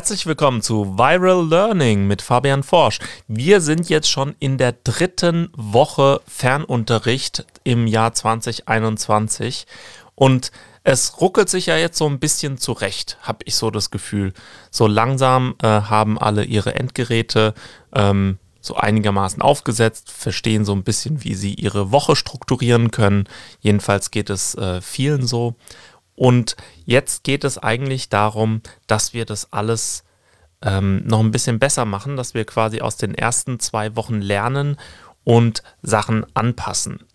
Herzlich willkommen zu Viral Learning mit Fabian Forsch. Wir sind jetzt schon in der dritten Woche Fernunterricht im Jahr 2021 und es ruckelt sich ja jetzt so ein bisschen zurecht, habe ich so das Gefühl. So langsam äh, haben alle ihre Endgeräte ähm, so einigermaßen aufgesetzt, verstehen so ein bisschen, wie sie ihre Woche strukturieren können. Jedenfalls geht es äh, vielen so. Und jetzt geht es eigentlich darum, dass wir das alles ähm, noch ein bisschen besser machen, dass wir quasi aus den ersten zwei Wochen lernen und Sachen anpassen.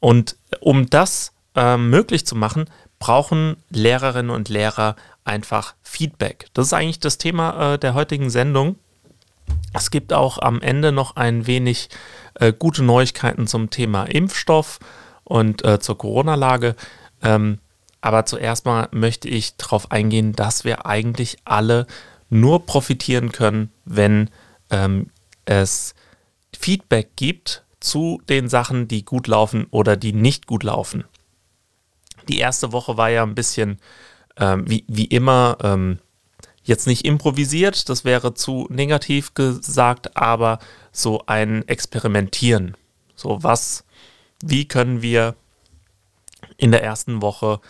Und um das äh, möglich zu machen, brauchen Lehrerinnen und Lehrer einfach Feedback. Das ist eigentlich das Thema äh, der heutigen Sendung. Es gibt auch am Ende noch ein wenig äh, gute Neuigkeiten zum Thema Impfstoff und äh, zur Corona-Lage. Ähm, aber zuerst mal möchte ich darauf eingehen, dass wir eigentlich alle nur profitieren können, wenn ähm, es Feedback gibt zu den Sachen, die gut laufen oder die nicht gut laufen. Die erste Woche war ja ein bisschen ähm, wie, wie immer ähm, jetzt nicht improvisiert, das wäre zu negativ gesagt, aber so ein Experimentieren. So was, wie können wir in der ersten Woche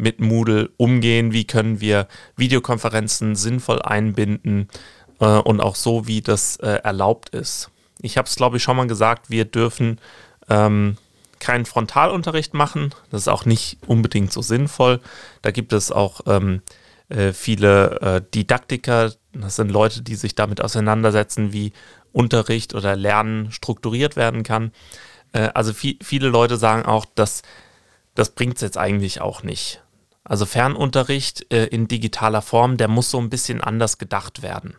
mit Moodle umgehen, wie können wir Videokonferenzen sinnvoll einbinden äh, und auch so, wie das äh, erlaubt ist. Ich habe es, glaube ich, schon mal gesagt, wir dürfen ähm, keinen Frontalunterricht machen. Das ist auch nicht unbedingt so sinnvoll. Da gibt es auch ähm, äh, viele äh, Didaktiker, das sind Leute, die sich damit auseinandersetzen, wie Unterricht oder Lernen strukturiert werden kann. Äh, also viel, viele Leute sagen auch, dass das bringt es jetzt eigentlich auch nicht. Also Fernunterricht äh, in digitaler Form, der muss so ein bisschen anders gedacht werden.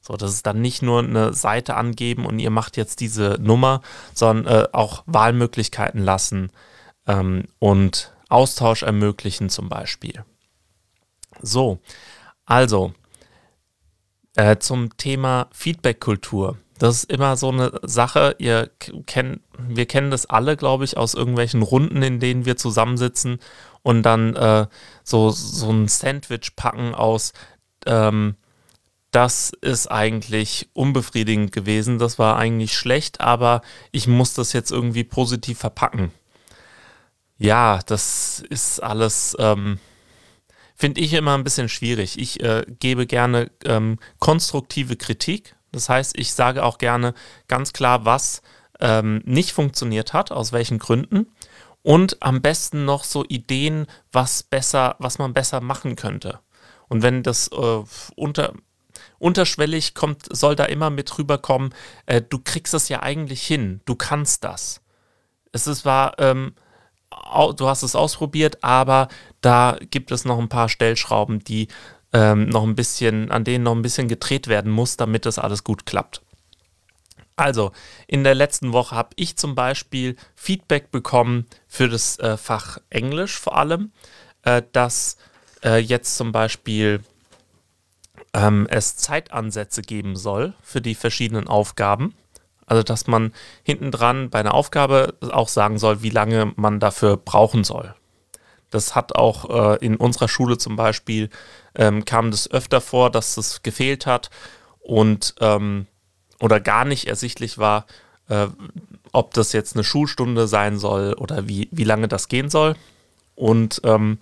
So, das ist dann nicht nur eine Seite angeben und ihr macht jetzt diese Nummer, sondern äh, auch Wahlmöglichkeiten lassen ähm, und Austausch ermöglichen zum Beispiel. So, also äh, zum Thema Feedback-Kultur. Das ist immer so eine Sache, ihr kennt, wir kennen das alle, glaube ich, aus irgendwelchen Runden, in denen wir zusammensitzen und dann äh, so, so ein Sandwich packen aus, ähm, das ist eigentlich unbefriedigend gewesen, das war eigentlich schlecht, aber ich muss das jetzt irgendwie positiv verpacken. Ja, das ist alles, ähm, finde ich immer ein bisschen schwierig. Ich äh, gebe gerne ähm, konstruktive Kritik. Das heißt, ich sage auch gerne ganz klar, was ähm, nicht funktioniert hat, aus welchen Gründen und am besten noch so Ideen, was besser, was man besser machen könnte. Und wenn das äh, unter, unterschwellig kommt, soll da immer mit rüberkommen, äh, du kriegst es ja eigentlich hin, du kannst das. Es ist, war, ähm, du hast es ausprobiert, aber da gibt es noch ein paar Stellschrauben, die ähm, noch ein bisschen, an denen noch ein bisschen gedreht werden muss, damit das alles gut klappt. Also, in der letzten Woche habe ich zum Beispiel Feedback bekommen für das äh, Fach Englisch vor allem, äh, dass äh, jetzt zum Beispiel ähm, es Zeitansätze geben soll für die verschiedenen Aufgaben. Also, dass man hinten dran bei einer Aufgabe auch sagen soll, wie lange man dafür brauchen soll. Das hat auch äh, in unserer Schule zum Beispiel, ähm, kam das öfter vor, dass das gefehlt hat. Und ähm, oder gar nicht ersichtlich war, äh, ob das jetzt eine Schulstunde sein soll oder wie, wie lange das gehen soll. Und ähm,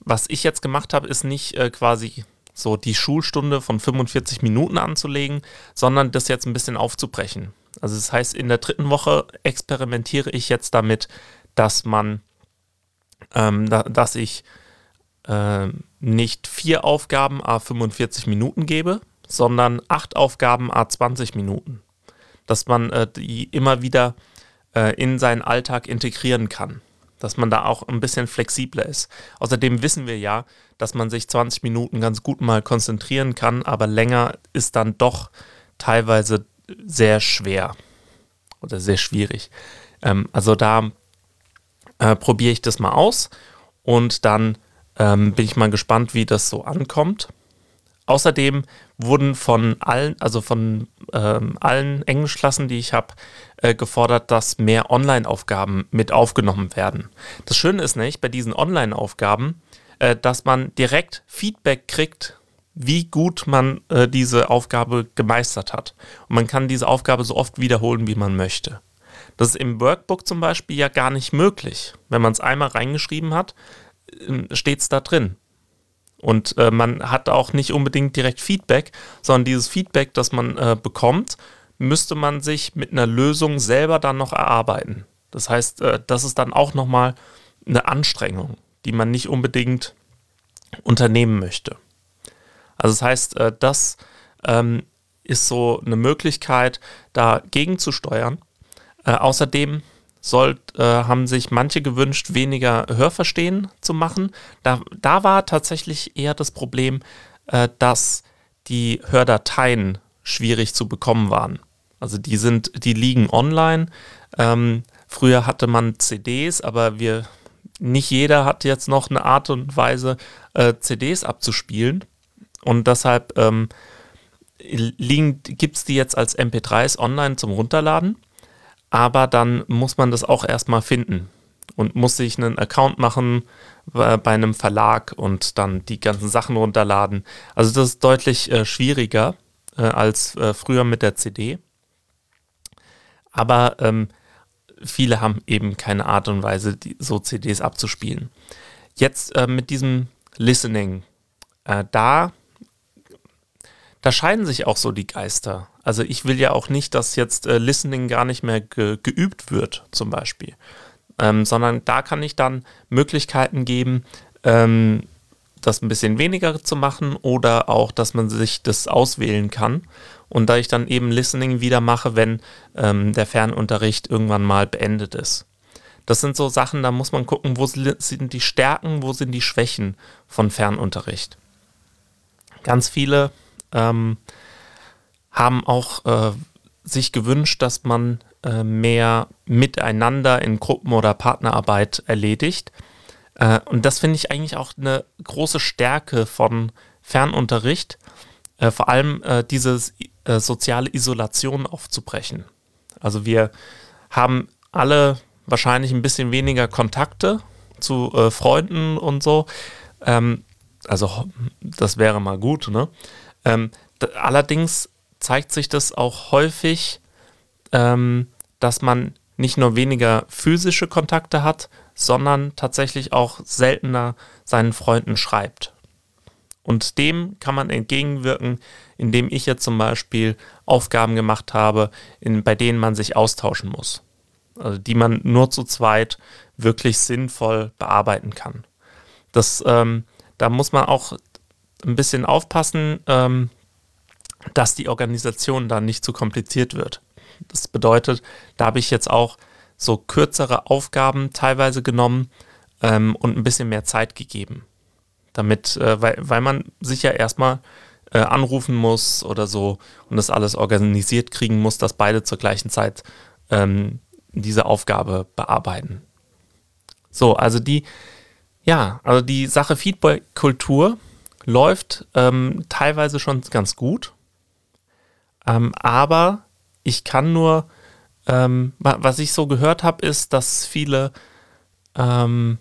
was ich jetzt gemacht habe, ist nicht äh, quasi so die Schulstunde von 45 Minuten anzulegen, sondern das jetzt ein bisschen aufzubrechen. Also das heißt, in der dritten Woche experimentiere ich jetzt damit, dass man, ähm, da, dass ich äh, nicht vier Aufgaben a 45 Minuten gebe, sondern acht Aufgaben a 20 Minuten. Dass man äh, die immer wieder äh, in seinen Alltag integrieren kann. Dass man da auch ein bisschen flexibler ist. Außerdem wissen wir ja, dass man sich 20 Minuten ganz gut mal konzentrieren kann, aber länger ist dann doch teilweise sehr schwer oder sehr schwierig. Ähm, also da äh, probiere ich das mal aus und dann ähm, bin ich mal gespannt, wie das so ankommt. Außerdem wurden von allen, also von ähm, allen Englischklassen, die ich habe, äh, gefordert, dass mehr Online-Aufgaben mit aufgenommen werden. Das Schöne ist nicht bei diesen Online-Aufgaben, äh, dass man direkt Feedback kriegt, wie gut man äh, diese Aufgabe gemeistert hat. Und man kann diese Aufgabe so oft wiederholen, wie man möchte. Das ist im Workbook zum Beispiel ja gar nicht möglich. Wenn man es einmal reingeschrieben hat, ähm, steht es da drin. Und äh, man hat auch nicht unbedingt direkt Feedback, sondern dieses Feedback, das man äh, bekommt, müsste man sich mit einer Lösung selber dann noch erarbeiten. Das heißt, äh, das ist dann auch nochmal eine Anstrengung, die man nicht unbedingt unternehmen möchte. Also das heißt, äh, das ähm, ist so eine Möglichkeit, dagegen zu steuern. Äh, außerdem soll, äh, haben sich manche gewünscht, weniger Hörverstehen zu machen. Da, da war tatsächlich eher das Problem, äh, dass die Hördateien schwierig zu bekommen waren. Also die sind, die liegen online. Ähm, früher hatte man CDs, aber wir, nicht jeder hat jetzt noch eine Art und Weise, äh, CDs abzuspielen. Und deshalb ähm, gibt es die jetzt als MP3s online zum Runterladen aber dann muss man das auch erstmal finden und muss sich einen Account machen äh, bei einem Verlag und dann die ganzen Sachen runterladen. Also das ist deutlich äh, schwieriger äh, als äh, früher mit der CD. Aber ähm, viele haben eben keine Art und Weise, die, so CDs abzuspielen. Jetzt äh, mit diesem Listening, äh, da, da scheiden sich auch so die Geister. Also ich will ja auch nicht, dass jetzt äh, Listening gar nicht mehr ge geübt wird, zum Beispiel. Ähm, sondern da kann ich dann Möglichkeiten geben, ähm, das ein bisschen weniger zu machen oder auch, dass man sich das auswählen kann. Und da ich dann eben Listening wieder mache, wenn ähm, der Fernunterricht irgendwann mal beendet ist. Das sind so Sachen, da muss man gucken, wo sind die Stärken, wo sind die Schwächen von Fernunterricht. Ganz viele ähm, haben auch äh, sich gewünscht, dass man äh, mehr miteinander in Gruppen- oder Partnerarbeit erledigt. Äh, und das finde ich eigentlich auch eine große Stärke von Fernunterricht, äh, vor allem äh, diese äh, soziale Isolation aufzubrechen. Also wir haben alle wahrscheinlich ein bisschen weniger Kontakte zu Freunden und so. Ähm, also das wäre mal gut, ne? Ähm, allerdings zeigt sich das auch häufig, ähm, dass man nicht nur weniger physische Kontakte hat, sondern tatsächlich auch seltener seinen Freunden schreibt. Und dem kann man entgegenwirken, indem ich jetzt zum Beispiel Aufgaben gemacht habe, in, bei denen man sich austauschen muss. Also die man nur zu zweit wirklich sinnvoll bearbeiten kann. Das, ähm, da muss man auch ein bisschen aufpassen, ähm, dass die Organisation dann nicht zu kompliziert wird. Das bedeutet, da habe ich jetzt auch so kürzere Aufgaben teilweise genommen ähm, und ein bisschen mehr Zeit gegeben. Damit, äh, weil, weil man sich ja erstmal äh, anrufen muss oder so und das alles organisiert kriegen muss, dass beide zur gleichen Zeit ähm, diese Aufgabe bearbeiten. So, also die, ja, also die Sache Feedback-Kultur läuft ähm, teilweise schon ganz gut. Ähm, aber ich kann nur, ähm, was ich so gehört habe, ist, dass viele ähm,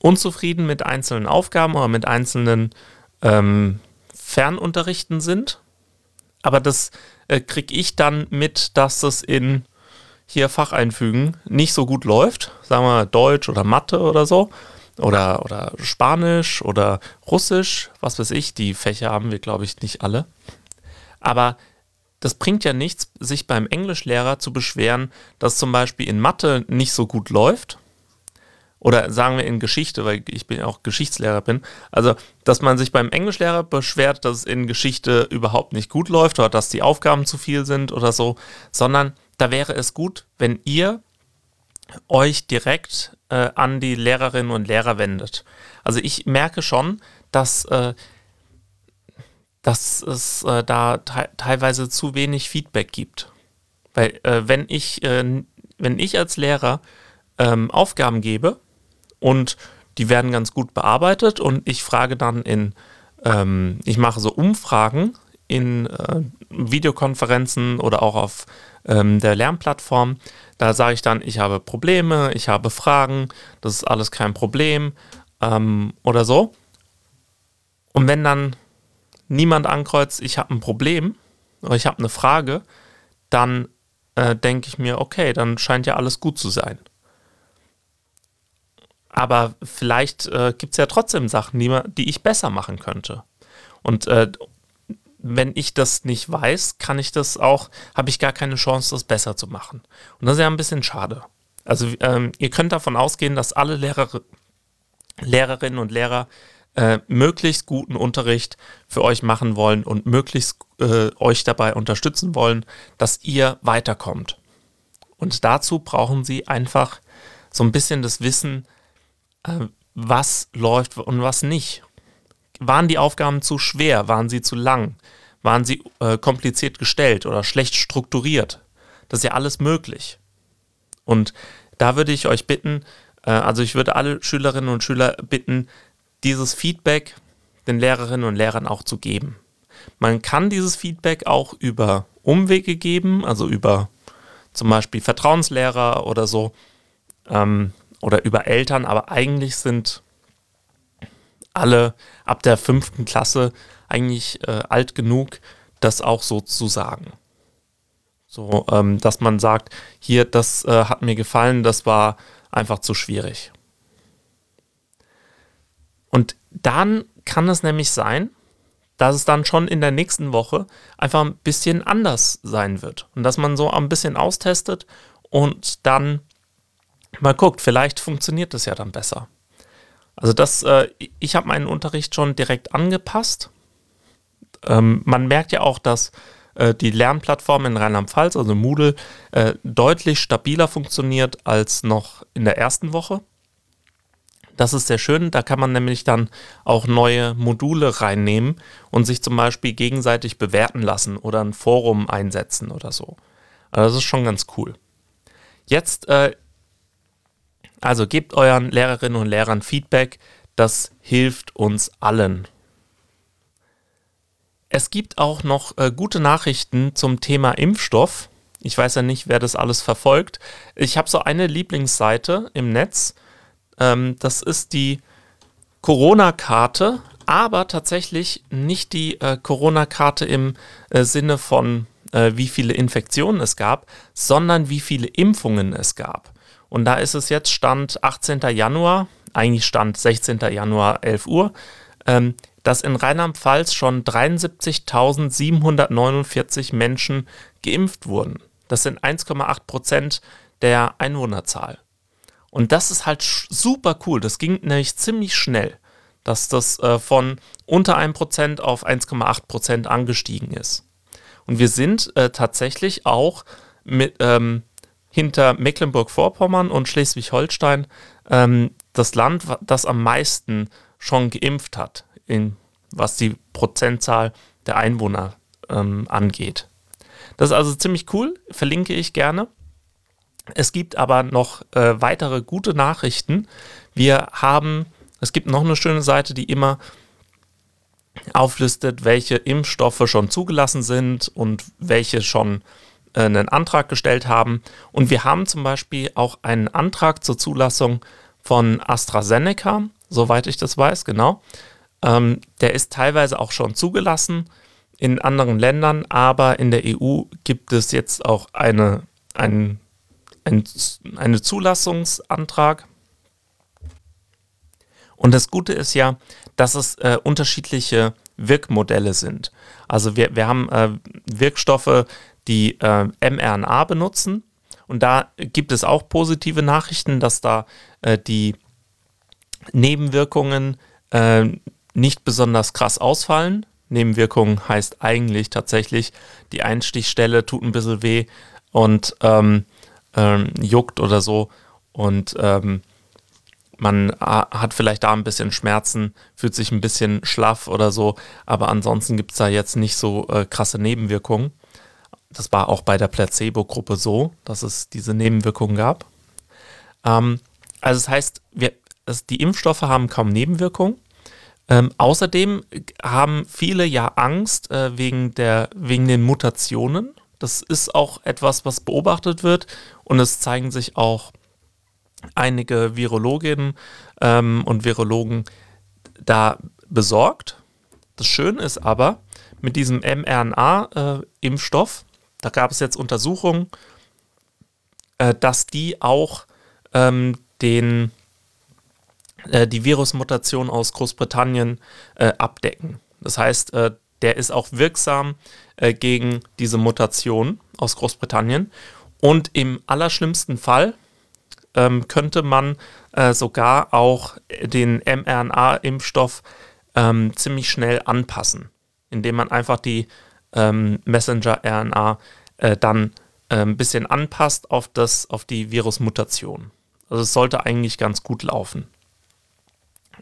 unzufrieden mit einzelnen Aufgaben oder mit einzelnen ähm, Fernunterrichten sind. Aber das äh, kriege ich dann mit, dass es in hier Fach einfügen nicht so gut läuft. Sagen wir Deutsch oder Mathe oder so. Oder, oder Spanisch oder Russisch, was weiß ich. Die Fächer haben wir, glaube ich, nicht alle. Aber das bringt ja nichts, sich beim Englischlehrer zu beschweren, dass zum Beispiel in Mathe nicht so gut läuft. Oder sagen wir in Geschichte, weil ich bin auch Geschichtslehrer bin. Also, dass man sich beim Englischlehrer beschwert, dass es in Geschichte überhaupt nicht gut läuft oder dass die Aufgaben zu viel sind oder so, sondern da wäre es gut, wenn ihr euch direkt äh, an die Lehrerinnen und Lehrer wendet. Also ich merke schon, dass äh, dass es äh, da te teilweise zu wenig Feedback gibt. Weil äh, wenn ich, äh, wenn ich als Lehrer ähm, Aufgaben gebe und die werden ganz gut bearbeitet und ich frage dann in, ähm, ich mache so Umfragen in äh, Videokonferenzen oder auch auf ähm, der Lernplattform. Da sage ich dann, ich habe Probleme, ich habe Fragen, das ist alles kein Problem ähm, oder so. Und wenn dann niemand ankreuzt, ich habe ein Problem oder ich habe eine Frage, dann äh, denke ich mir, okay, dann scheint ja alles gut zu sein. Aber vielleicht äh, gibt es ja trotzdem Sachen, die, man, die ich besser machen könnte. Und äh, wenn ich das nicht weiß, kann ich das auch, habe ich gar keine Chance, das besser zu machen. Und das ist ja ein bisschen schade. Also ähm, ihr könnt davon ausgehen, dass alle Lehrer, Lehrerinnen und Lehrer äh, möglichst guten Unterricht für euch machen wollen und möglichst äh, euch dabei unterstützen wollen, dass ihr weiterkommt. Und dazu brauchen sie einfach so ein bisschen das Wissen, äh, was läuft und was nicht. Waren die Aufgaben zu schwer? Waren sie zu lang? Waren sie äh, kompliziert gestellt oder schlecht strukturiert? Das ist ja alles möglich. Und da würde ich euch bitten, äh, also ich würde alle Schülerinnen und Schüler bitten, dieses Feedback den Lehrerinnen und Lehrern auch zu geben. Man kann dieses Feedback auch über Umwege geben, also über zum Beispiel Vertrauenslehrer oder so ähm, oder über Eltern, aber eigentlich sind alle ab der fünften Klasse eigentlich äh, alt genug, das auch so zu sagen. So, ähm, dass man sagt, hier, das äh, hat mir gefallen, das war einfach zu schwierig. Und dann kann es nämlich sein, dass es dann schon in der nächsten Woche einfach ein bisschen anders sein wird. Und dass man so ein bisschen austestet und dann mal guckt, vielleicht funktioniert es ja dann besser. Also das, äh, ich habe meinen Unterricht schon direkt angepasst. Ähm, man merkt ja auch, dass äh, die Lernplattform in Rheinland-Pfalz, also Moodle, äh, deutlich stabiler funktioniert als noch in der ersten Woche. Das ist sehr schön. Da kann man nämlich dann auch neue Module reinnehmen und sich zum Beispiel gegenseitig bewerten lassen oder ein Forum einsetzen oder so. Also das ist schon ganz cool. Jetzt äh, also gebt euren Lehrerinnen und Lehrern Feedback, das hilft uns allen. Es gibt auch noch äh, gute Nachrichten zum Thema Impfstoff. Ich weiß ja nicht, wer das alles verfolgt. Ich habe so eine Lieblingsseite im Netz. Ähm, das ist die Corona-Karte, aber tatsächlich nicht die äh, Corona-Karte im äh, Sinne von, äh, wie viele Infektionen es gab, sondern wie viele Impfungen es gab. Und da ist es jetzt Stand 18. Januar, eigentlich Stand 16. Januar 11 Uhr, ähm, dass in Rheinland-Pfalz schon 73.749 Menschen geimpft wurden. Das sind 1,8 Prozent der Einwohnerzahl. Und das ist halt super cool. Das ging nämlich ziemlich schnell, dass das äh, von unter 1% auf 1,8% angestiegen ist. Und wir sind äh, tatsächlich auch mit, ähm, hinter Mecklenburg-Vorpommern und Schleswig-Holstein ähm, das Land, das am meisten schon geimpft hat, in, was die Prozentzahl der Einwohner ähm, angeht. Das ist also ziemlich cool, verlinke ich gerne. Es gibt aber noch äh, weitere gute Nachrichten. Wir haben, es gibt noch eine schöne Seite, die immer auflistet, welche Impfstoffe schon zugelassen sind und welche schon äh, einen Antrag gestellt haben. Und wir haben zum Beispiel auch einen Antrag zur Zulassung von AstraZeneca, soweit ich das weiß, genau. Ähm, der ist teilweise auch schon zugelassen in anderen Ländern, aber in der EU gibt es jetzt auch eine, ein, ein, eine Zulassungsantrag. Und das Gute ist ja, dass es äh, unterschiedliche Wirkmodelle sind. Also wir, wir haben äh, Wirkstoffe, die äh, mRNA benutzen. Und da gibt es auch positive Nachrichten, dass da äh, die Nebenwirkungen äh, nicht besonders krass ausfallen. Nebenwirkungen heißt eigentlich tatsächlich, die Einstichstelle tut ein bisschen weh und ähm, ähm, juckt oder so. Und ähm, man hat vielleicht da ein bisschen Schmerzen, fühlt sich ein bisschen schlaff oder so, aber ansonsten gibt es da jetzt nicht so äh, krasse Nebenwirkungen. Das war auch bei der Placebo-Gruppe so, dass es diese Nebenwirkungen gab. Ähm, also das heißt, wir, es, die Impfstoffe haben kaum Nebenwirkungen. Ähm, außerdem haben viele ja Angst äh, wegen, der, wegen den Mutationen. Das ist auch etwas, was beobachtet wird und es zeigen sich auch einige Virologinnen ähm, und Virologen da besorgt. Das Schöne ist aber, mit diesem mRNA-Impfstoff, äh, da gab es jetzt Untersuchungen, äh, dass die auch ähm, den, äh, die Virusmutation aus Großbritannien äh, abdecken. Das heißt, äh, der ist auch wirksam äh, gegen diese Mutation aus Großbritannien. Und im allerschlimmsten Fall ähm, könnte man äh, sogar auch den mRNA-Impfstoff ähm, ziemlich schnell anpassen, indem man einfach die ähm, Messenger-RNA äh, dann äh, ein bisschen anpasst auf, das, auf die Virusmutation. Also es sollte eigentlich ganz gut laufen.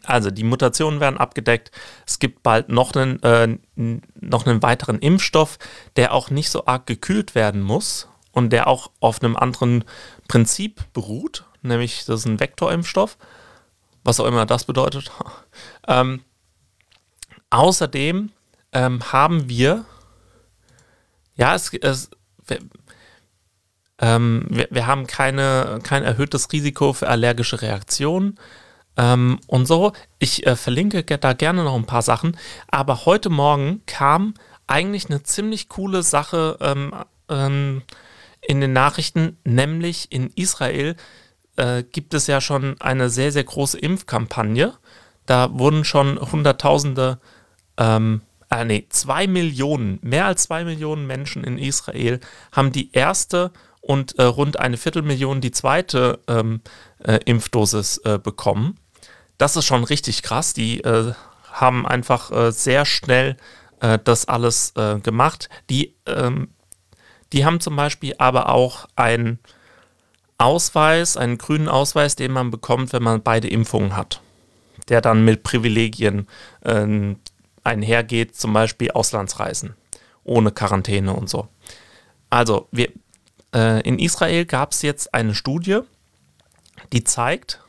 Also die Mutationen werden abgedeckt. Es gibt bald noch einen, äh, noch einen weiteren Impfstoff, der auch nicht so arg gekühlt werden muss und der auch auf einem anderen Prinzip beruht, nämlich das ist ein Vektorimpfstoff, was auch immer das bedeutet. ähm, außerdem ähm, haben wir, ja, es, es wir, ähm, wir, wir, haben keine, kein erhöhtes Risiko für allergische Reaktionen ähm, und so. Ich äh, verlinke da gerne noch ein paar Sachen, aber heute Morgen kam eigentlich eine ziemlich coole Sache ähm, ähm, in den Nachrichten, nämlich in Israel äh, gibt es ja schon eine sehr, sehr große Impfkampagne. Da wurden schon Hunderttausende, ähm, äh, nee, zwei Millionen, mehr als zwei Millionen Menschen in Israel haben die erste und äh, rund eine Viertelmillion die zweite ähm, äh, Impfdosis äh, bekommen. Das ist schon richtig krass. Die äh, haben einfach äh, sehr schnell das alles gemacht. Die, ähm, die haben zum Beispiel aber auch einen Ausweis, einen grünen Ausweis, den man bekommt, wenn man beide Impfungen hat, der dann mit Privilegien äh, einhergeht, zum Beispiel Auslandsreisen, ohne Quarantäne und so. Also, wir, äh, in Israel gab es jetzt eine Studie, die zeigt,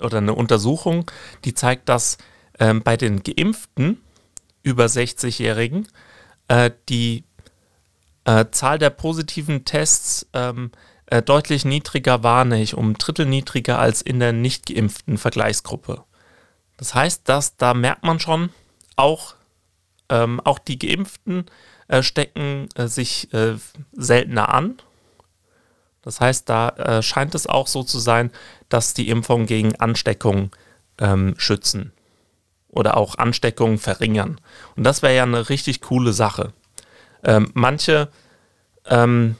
oder eine Untersuchung, die zeigt, dass äh, bei den Geimpften über 60-Jährigen äh, die äh, Zahl der positiven Tests ähm, äh, deutlich niedriger war, nämlich um ein Drittel niedriger als in der nicht geimpften Vergleichsgruppe. Das heißt, dass da merkt man schon, auch, ähm, auch die Geimpften äh, stecken äh, sich äh, seltener an. Das heißt, da äh, scheint es auch so zu sein, dass die Impfungen gegen Ansteckung ähm, schützen oder auch Ansteckungen verringern. Und das wäre ja eine richtig coole Sache. Ähm, manche ähm,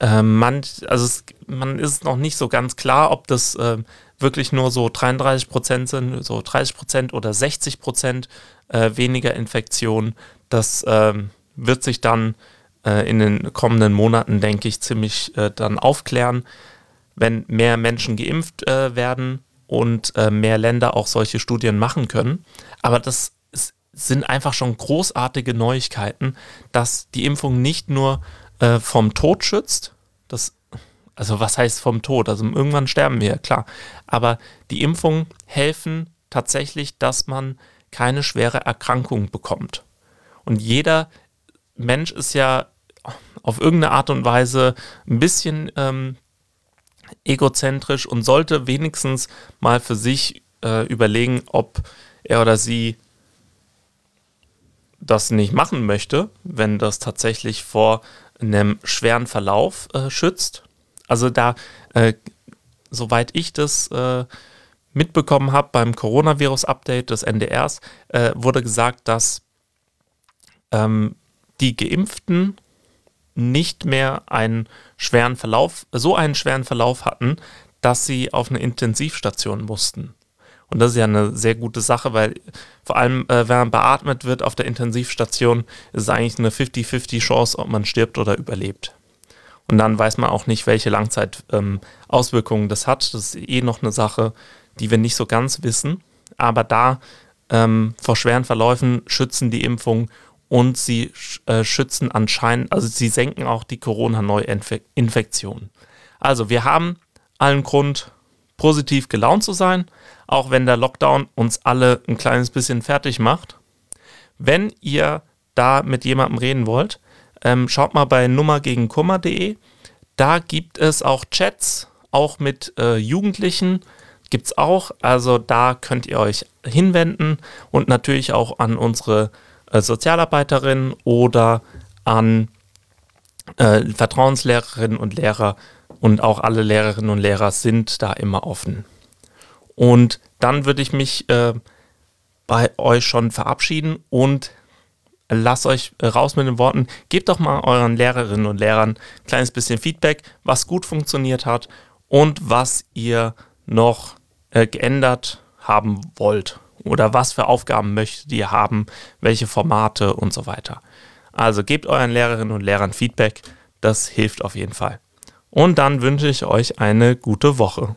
ähm, man, also es, man ist noch nicht so ganz klar, ob das äh, wirklich nur so 33 Prozent sind, so 30 Prozent oder 60 Prozent äh, weniger Infektionen. Das äh, wird sich dann äh, in den kommenden Monaten, denke ich, ziemlich äh, dann aufklären, wenn mehr Menschen geimpft äh, werden und mehr Länder auch solche Studien machen können. Aber das ist, sind einfach schon großartige Neuigkeiten, dass die Impfung nicht nur äh, vom Tod schützt. Das, also was heißt vom Tod? Also irgendwann sterben wir, klar. Aber die Impfungen helfen tatsächlich, dass man keine schwere Erkrankung bekommt. Und jeder Mensch ist ja auf irgendeine Art und Weise ein bisschen ähm, egozentrisch und sollte wenigstens mal für sich äh, überlegen, ob er oder sie das nicht machen möchte, wenn das tatsächlich vor einem schweren Verlauf äh, schützt. Also da, äh, soweit ich das äh, mitbekommen habe beim Coronavirus-Update des NDRs, äh, wurde gesagt, dass ähm, die Geimpften nicht mehr einen schweren Verlauf, so einen schweren Verlauf hatten, dass sie auf eine Intensivstation mussten. Und das ist ja eine sehr gute Sache, weil vor allem, äh, wenn man beatmet wird auf der Intensivstation, ist es eigentlich eine 50-50 Chance, ob man stirbt oder überlebt. Und dann weiß man auch nicht, welche Langzeitauswirkungen ähm, das hat. Das ist eh noch eine Sache, die wir nicht so ganz wissen. Aber da ähm, vor schweren Verläufen schützen die Impfungen und sie äh, schützen anscheinend, also sie senken auch die Corona-Neuinfektion. Also wir haben allen Grund, positiv gelaunt zu sein, auch wenn der Lockdown uns alle ein kleines bisschen fertig macht. Wenn ihr da mit jemandem reden wollt, ähm, schaut mal bei nummergegenkummer.de. Da gibt es auch Chats, auch mit äh, Jugendlichen gibt es auch. Also da könnt ihr euch hinwenden und natürlich auch an unsere äh, Sozialarbeiterin oder an äh, Vertrauenslehrerinnen und Lehrer und auch alle Lehrerinnen und Lehrer sind da immer offen. Und dann würde ich mich äh, bei euch schon verabschieden und lasst euch äh, raus mit den Worten. Gebt doch mal euren Lehrerinnen und Lehrern ein kleines bisschen Feedback, was gut funktioniert hat und was ihr noch äh, geändert haben wollt oder was für Aufgaben möchtet ihr haben, welche Formate und so weiter. Also gebt euren Lehrerinnen und Lehrern Feedback, das hilft auf jeden Fall. Und dann wünsche ich euch eine gute Woche.